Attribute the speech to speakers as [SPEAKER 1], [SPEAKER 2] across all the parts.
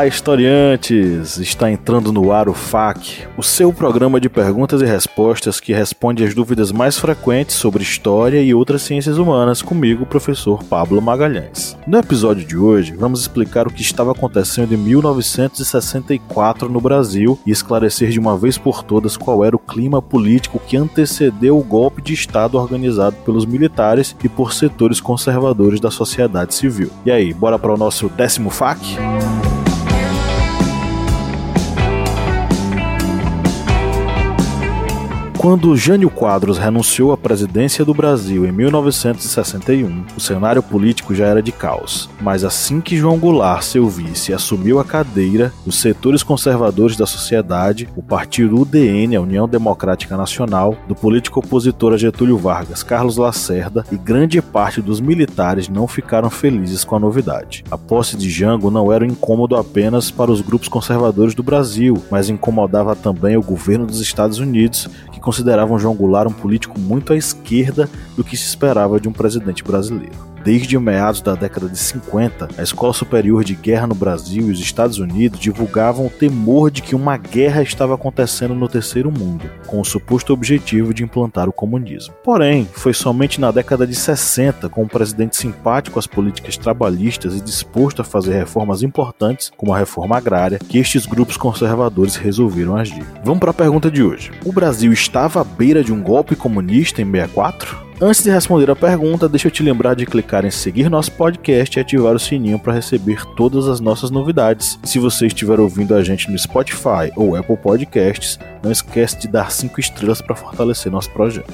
[SPEAKER 1] Olá, historiantes! Está entrando no ar o FAQ, o seu programa de perguntas e respostas que responde às dúvidas mais frequentes sobre história e outras ciências humanas, comigo, o professor Pablo Magalhães. No episódio de hoje, vamos explicar o que estava acontecendo em 1964 no Brasil e esclarecer de uma vez por todas qual era o clima político que antecedeu o golpe de Estado organizado pelos militares e por setores conservadores da sociedade civil. E aí, bora para o nosso décimo FAQ? Quando Jânio Quadros renunciou à presidência do Brasil em 1961, o cenário político já era de caos. Mas assim que João Goulart, seu vice, assumiu a cadeira, os setores conservadores da sociedade, o partido UDN, a União Democrática Nacional, do político opositor a Getúlio Vargas, Carlos Lacerda, e grande parte dos militares não ficaram felizes com a novidade. A posse de Jango não era um incômodo apenas para os grupos conservadores do Brasil, mas incomodava também o governo dos Estados Unidos, que consideravam João Goulart um político muito à esquerda do que se esperava de um presidente brasileiro. Desde meados da década de 50, a Escola Superior de Guerra no Brasil e os Estados Unidos divulgavam o temor de que uma guerra estava acontecendo no terceiro mundo, com o suposto objetivo de implantar o comunismo. Porém, foi somente na década de 60, com um presidente simpático às políticas trabalhistas e disposto a fazer reformas importantes, como a reforma agrária, que estes grupos conservadores resolveram agir. Vamos para a pergunta de hoje. O Brasil estava à beira de um golpe comunista em 64? Antes de responder a pergunta, deixa eu te lembrar de clicar em seguir nosso podcast e ativar o sininho para receber todas as nossas novidades. se você estiver ouvindo a gente no Spotify ou Apple Podcasts, não esquece de dar 5 estrelas para fortalecer nosso projeto.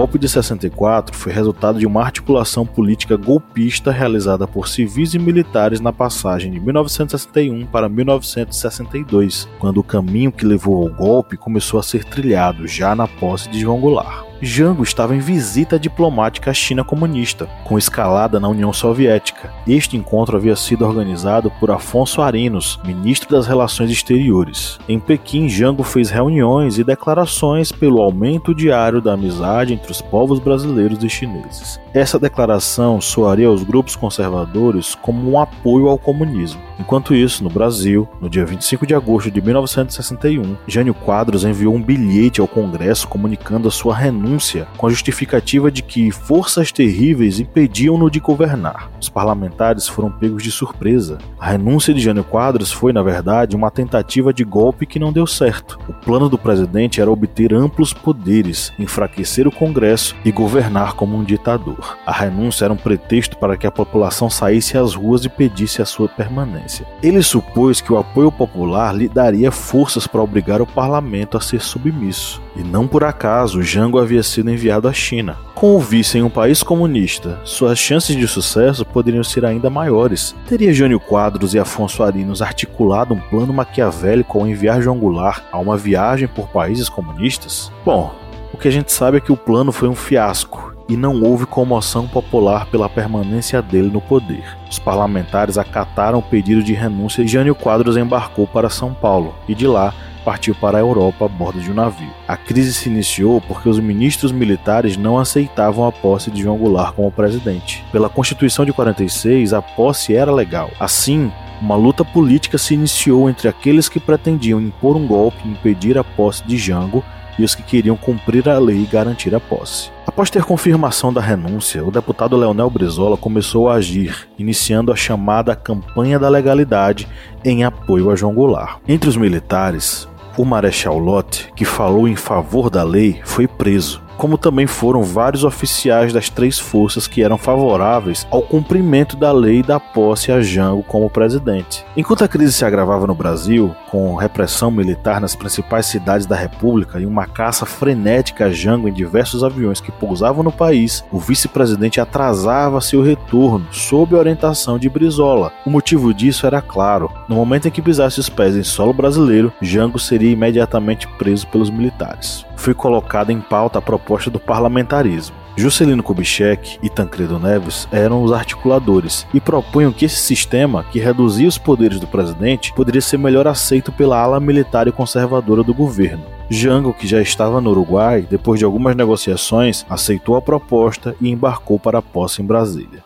[SPEAKER 1] Golpe de 64 foi resultado de uma articulação política golpista realizada por civis e militares na passagem de 1961 para 1962, quando o caminho que levou ao golpe começou a ser trilhado já na posse de João Goulart. Jango estava em visita diplomática à China comunista, com escalada na União Soviética. Este encontro havia sido organizado por Afonso Arinos, ministro das Relações Exteriores. Em Pequim, Jango fez reuniões e declarações pelo aumento diário da amizade entre os povos brasileiros e chineses. Essa declaração soaria aos grupos conservadores como um apoio ao comunismo. Enquanto isso, no Brasil, no dia 25 de agosto de 1961, Jânio Quadros enviou um bilhete ao Congresso comunicando a sua renúncia renúncia com a justificativa de que forças terríveis impediam-no de governar. Os parlamentares foram pegos de surpresa. A renúncia de Jânio Quadros foi, na verdade, uma tentativa de golpe que não deu certo. O plano do presidente era obter amplos poderes, enfraquecer o Congresso e governar como um ditador. A renúncia era um pretexto para que a população saísse às ruas e pedisse a sua permanência. Ele supôs que o apoio popular lhe daria forças para obrigar o parlamento a ser submisso. E não por acaso Jango havia havia sido enviado à China. Com o vice em um país comunista, suas chances de sucesso poderiam ser ainda maiores. Teria Jânio Quadros e Afonso Arinos articulado um plano maquiavélico ao enviar João Goulart a uma viagem por países comunistas? Bom, o que a gente sabe é que o plano foi um fiasco e não houve comoção popular pela permanência dele no poder. Os parlamentares acataram o pedido de renúncia e Jânio Quadros embarcou para São Paulo e de lá partiu para a Europa a bordo de um navio. A crise se iniciou porque os ministros militares não aceitavam a posse de João Goulart como presidente. Pela Constituição de 46, a posse era legal. Assim, uma luta política se iniciou entre aqueles que pretendiam impor um golpe e impedir a posse de Jango e os que queriam cumprir a lei e garantir a posse. Após ter confirmação da renúncia, o deputado Leonel Brizola começou a agir, iniciando a chamada Campanha da Legalidade em apoio a João Goulart. Entre os militares, o Marechal Lott, que falou em favor da lei, foi preso. Como também foram vários oficiais das três forças que eram favoráveis ao cumprimento da lei da posse a Jango como presidente. Enquanto a crise se agravava no Brasil, com repressão militar nas principais cidades da República e uma caça frenética a Jango em diversos aviões que pousavam no país, o vice-presidente atrasava seu retorno sob orientação de Brizola. O motivo disso era claro: no momento em que pisasse os pés em solo brasileiro, Jango seria imediatamente preso pelos militares. Foi colocada em pauta a proposta do parlamentarismo. Juscelino Kubitschek e Tancredo Neves eram os articuladores e propunham que esse sistema, que reduzia os poderes do presidente, poderia ser melhor aceito pela ala militar e conservadora do governo. Jango, que já estava no Uruguai, depois de algumas negociações, aceitou a proposta e embarcou para a posse em Brasília.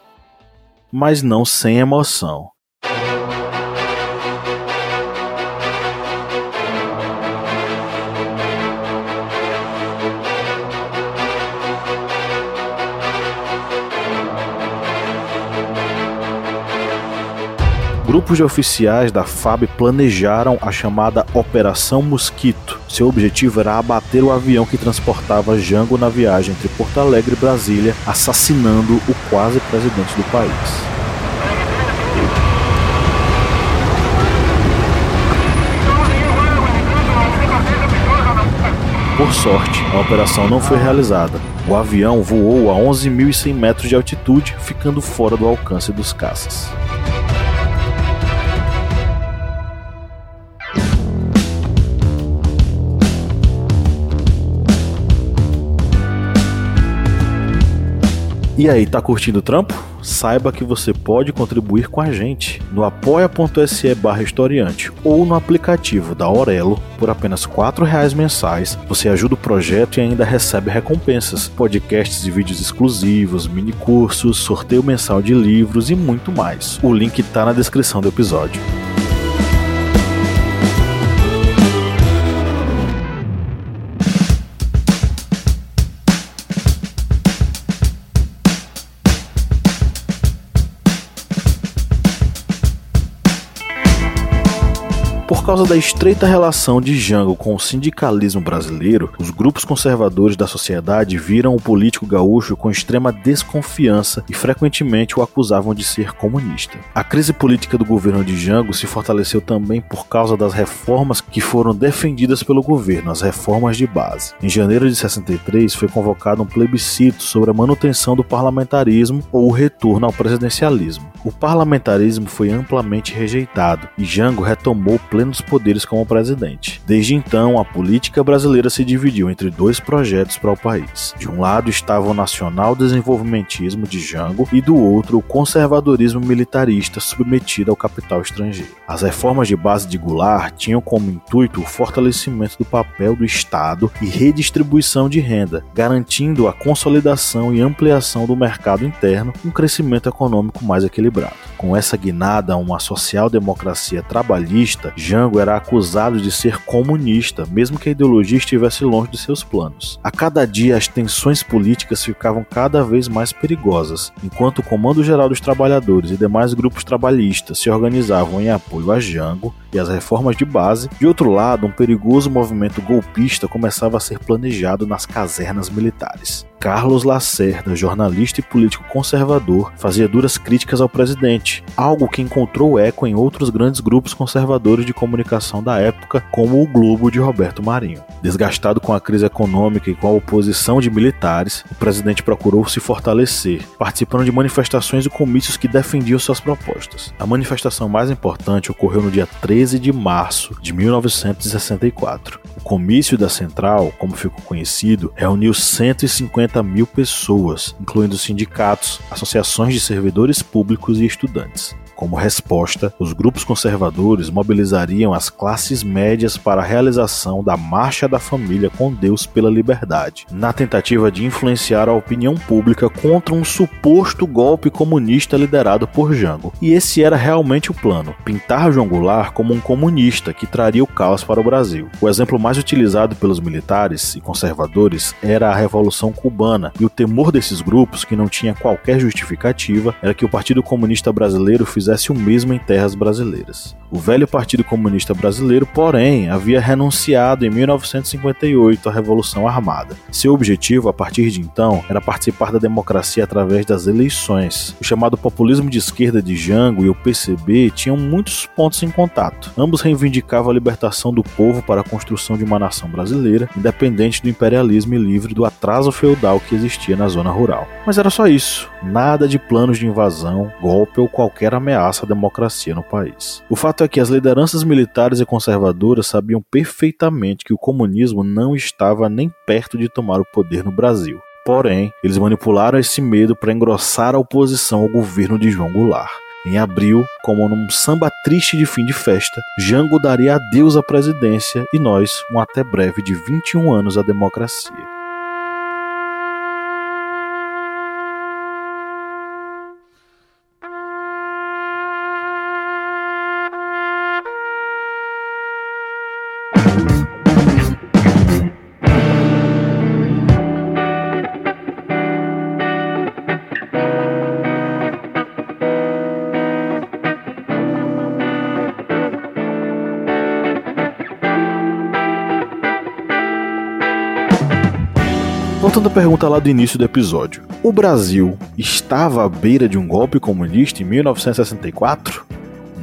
[SPEAKER 1] Mas não sem emoção. Grupos de oficiais da FAB planejaram a chamada Operação Mosquito. Seu objetivo era abater o avião que transportava Jango na viagem entre Porto Alegre e Brasília, assassinando o quase presidente do país. Por sorte, a operação não foi realizada. O avião voou a 11.100 metros de altitude, ficando fora do alcance dos caças. E aí, tá curtindo o trampo? Saiba que você pode contribuir com a gente no apoia.se barra historiante ou no aplicativo da Aurelo por apenas R$ reais mensais. Você ajuda o projeto e ainda recebe recompensas, podcasts e vídeos exclusivos, mini cursos, sorteio mensal de livros e muito mais. O link tá na descrição do episódio. Causa da estreita relação de Jango com o sindicalismo brasileiro, os grupos conservadores da sociedade viram o político gaúcho com extrema desconfiança e frequentemente o acusavam de ser comunista. A crise política do governo de Jango se fortaleceu também por causa das reformas que foram defendidas pelo governo, as reformas de base. Em janeiro de 63 foi convocado um plebiscito sobre a manutenção do parlamentarismo ou o retorno ao presidencialismo. O parlamentarismo foi amplamente rejeitado e Jango retomou pleno plenos poderes como presidente. Desde então, a política brasileira se dividiu entre dois projetos para o país. De um lado estava o nacional desenvolvimentismo de Jango e do outro o conservadorismo militarista submetido ao capital estrangeiro. As reformas de base de Goulart tinham como intuito o fortalecimento do papel do Estado e redistribuição de renda, garantindo a consolidação e ampliação do mercado interno um crescimento econômico mais equilibrado. Com essa guinada a uma social-democracia trabalhista, Jango era acusado de ser comunista, mesmo que a ideologia estivesse longe de seus planos. A cada dia, as tensões políticas ficavam cada vez mais perigosas, enquanto o Comando Geral dos Trabalhadores e demais grupos trabalhistas se organizavam em apoio a Jango e as reformas de base. De outro lado, um perigoso movimento golpista começava a ser planejado nas casernas militares. Carlos Lacerda, jornalista e político conservador, fazia duras críticas ao presidente, algo que encontrou eco em outros grandes grupos conservadores de comunicação da época, como o Globo de Roberto Marinho. Desgastado com a crise econômica e com a oposição de militares, o presidente procurou se fortalecer, participando de manifestações e comícios que defendiam suas propostas. A manifestação mais importante ocorreu no dia 13 de março de 1964. O comício da Central, como ficou conhecido, reuniu 150 50 mil pessoas, incluindo sindicatos, associações de servidores públicos e estudantes. Como resposta, os grupos conservadores mobilizariam as classes médias para a realização da Marcha da Família com Deus pela Liberdade, na tentativa de influenciar a opinião pública contra um suposto golpe comunista liderado por Jango. E esse era realmente o plano: pintar João Goulart como um comunista que traria o caos para o Brasil. O exemplo mais utilizado pelos militares e conservadores era a Revolução Cubana, e o temor desses grupos, que não tinha qualquer justificativa, era que o Partido Comunista Brasileiro fizesse fizesse o mesmo em terras brasileiras. O velho Partido Comunista Brasileiro, porém, havia renunciado em 1958 à Revolução Armada. Seu objetivo, a partir de então, era participar da democracia através das eleições. O chamado populismo de esquerda de Jango e o PCB tinham muitos pontos em contato. Ambos reivindicavam a libertação do povo para a construção de uma nação brasileira, independente do imperialismo e livre do atraso feudal que existia na zona rural. Mas era só isso, nada de planos de invasão, golpe ou qualquer ameaça à democracia no país. O fato é que as lideranças militares e conservadoras sabiam perfeitamente que o comunismo não estava nem perto de tomar o poder no Brasil. Porém, eles manipularam esse medo para engrossar a oposição ao governo de João Goulart. Em abril, como num samba triste de fim de festa, Jango daria adeus à presidência e nós um até breve de 21 anos à democracia. Pergunta lá do início do episódio: o Brasil estava à beira de um golpe comunista em 1964?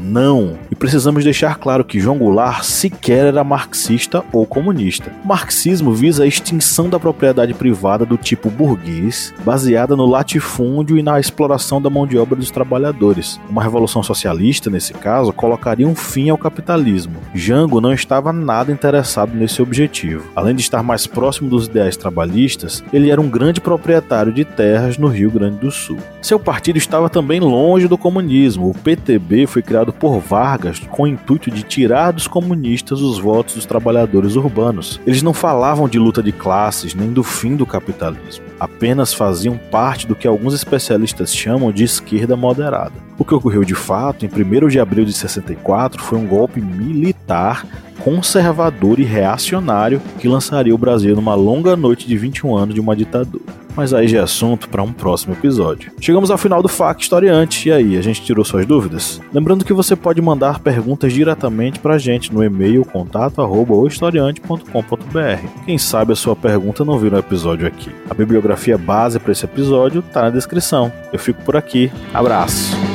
[SPEAKER 1] Não. E precisamos deixar claro que João Goulart sequer era marxista ou comunista. O marxismo visa a extinção da propriedade privada do tipo burguês, baseada no latifúndio e na exploração da mão de obra dos trabalhadores. Uma revolução socialista, nesse caso, colocaria um fim ao capitalismo. Jango não estava nada interessado nesse objetivo. Além de estar mais próximo dos ideais trabalhistas, ele era um grande proprietário de terras no Rio Grande do Sul. Seu partido estava também longe do comunismo. O PTB foi criado criado por Vargas com o intuito de tirar dos comunistas os votos dos trabalhadores urbanos. Eles não falavam de luta de classes nem do fim do capitalismo, apenas faziam parte do que alguns especialistas chamam de esquerda moderada. O que ocorreu de fato em 1 de abril de 64 foi um golpe militar conservador e reacionário que lançaria o Brasil numa longa noite de 21 anos de uma ditadura mas aí já é assunto para um próximo episódio. Chegamos ao final do FAQ Historiante, e aí, a gente tirou suas dúvidas? Lembrando que você pode mandar perguntas diretamente para a gente no e-mail contato@historiante.com.br. Quem sabe a sua pergunta não virá no episódio aqui. A bibliografia base para esse episódio está na descrição. Eu fico por aqui. Abraço.